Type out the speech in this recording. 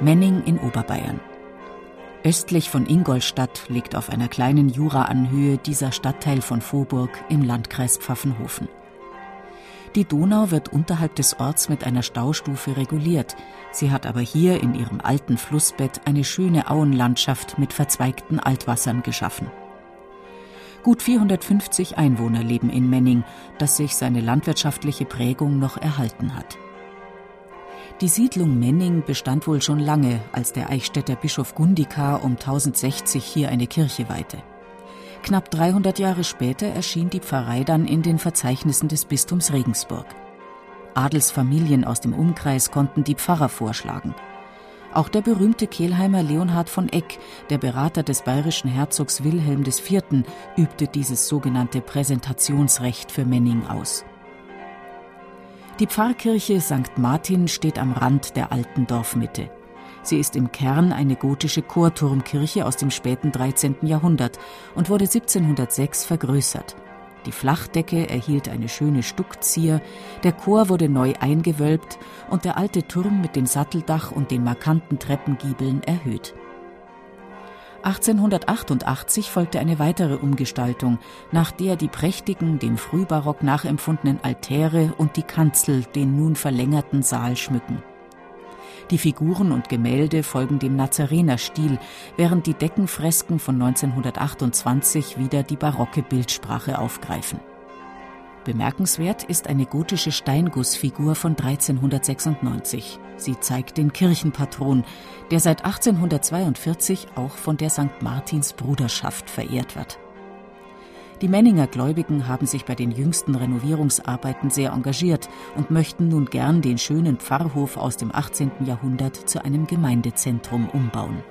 Menning in Oberbayern. Östlich von Ingolstadt liegt auf einer kleinen Juraanhöhe dieser Stadtteil von Vorburg im Landkreis Pfaffenhofen. Die Donau wird unterhalb des Orts mit einer Staustufe reguliert. Sie hat aber hier in ihrem alten Flussbett eine schöne Auenlandschaft mit verzweigten Altwassern geschaffen. Gut 450 Einwohner leben in Menning, das sich seine landwirtschaftliche Prägung noch erhalten hat. Die Siedlung Menning bestand wohl schon lange, als der Eichstätter Bischof Gundikar um 1060 hier eine Kirche weihte. Knapp 300 Jahre später erschien die Pfarrei dann in den Verzeichnissen des Bistums Regensburg. Adelsfamilien aus dem Umkreis konnten die Pfarrer vorschlagen. Auch der berühmte Kehlheimer Leonhard von Eck, der Berater des bayerischen Herzogs Wilhelm IV., übte dieses sogenannte Präsentationsrecht für Menning aus. Die Pfarrkirche St. Martin steht am Rand der alten Dorfmitte. Sie ist im Kern eine gotische Chorturmkirche aus dem späten 13. Jahrhundert und wurde 1706 vergrößert. Die Flachdecke erhielt eine schöne Stuckzier, der Chor wurde neu eingewölbt und der alte Turm mit dem Satteldach und den markanten Treppengiebeln erhöht. 1888 folgte eine weitere Umgestaltung, nach der die prächtigen, dem Frühbarock nachempfundenen Altäre und die Kanzel den nun verlängerten Saal schmücken. Die Figuren und Gemälde folgen dem Nazarenerstil, während die Deckenfresken von 1928 wieder die barocke Bildsprache aufgreifen. Bemerkenswert ist eine gotische Steingussfigur von 1396. Sie zeigt den Kirchenpatron, der seit 1842 auch von der St. Martins Bruderschaft verehrt wird. Die Menninger Gläubigen haben sich bei den jüngsten Renovierungsarbeiten sehr engagiert und möchten nun gern den schönen Pfarrhof aus dem 18. Jahrhundert zu einem Gemeindezentrum umbauen.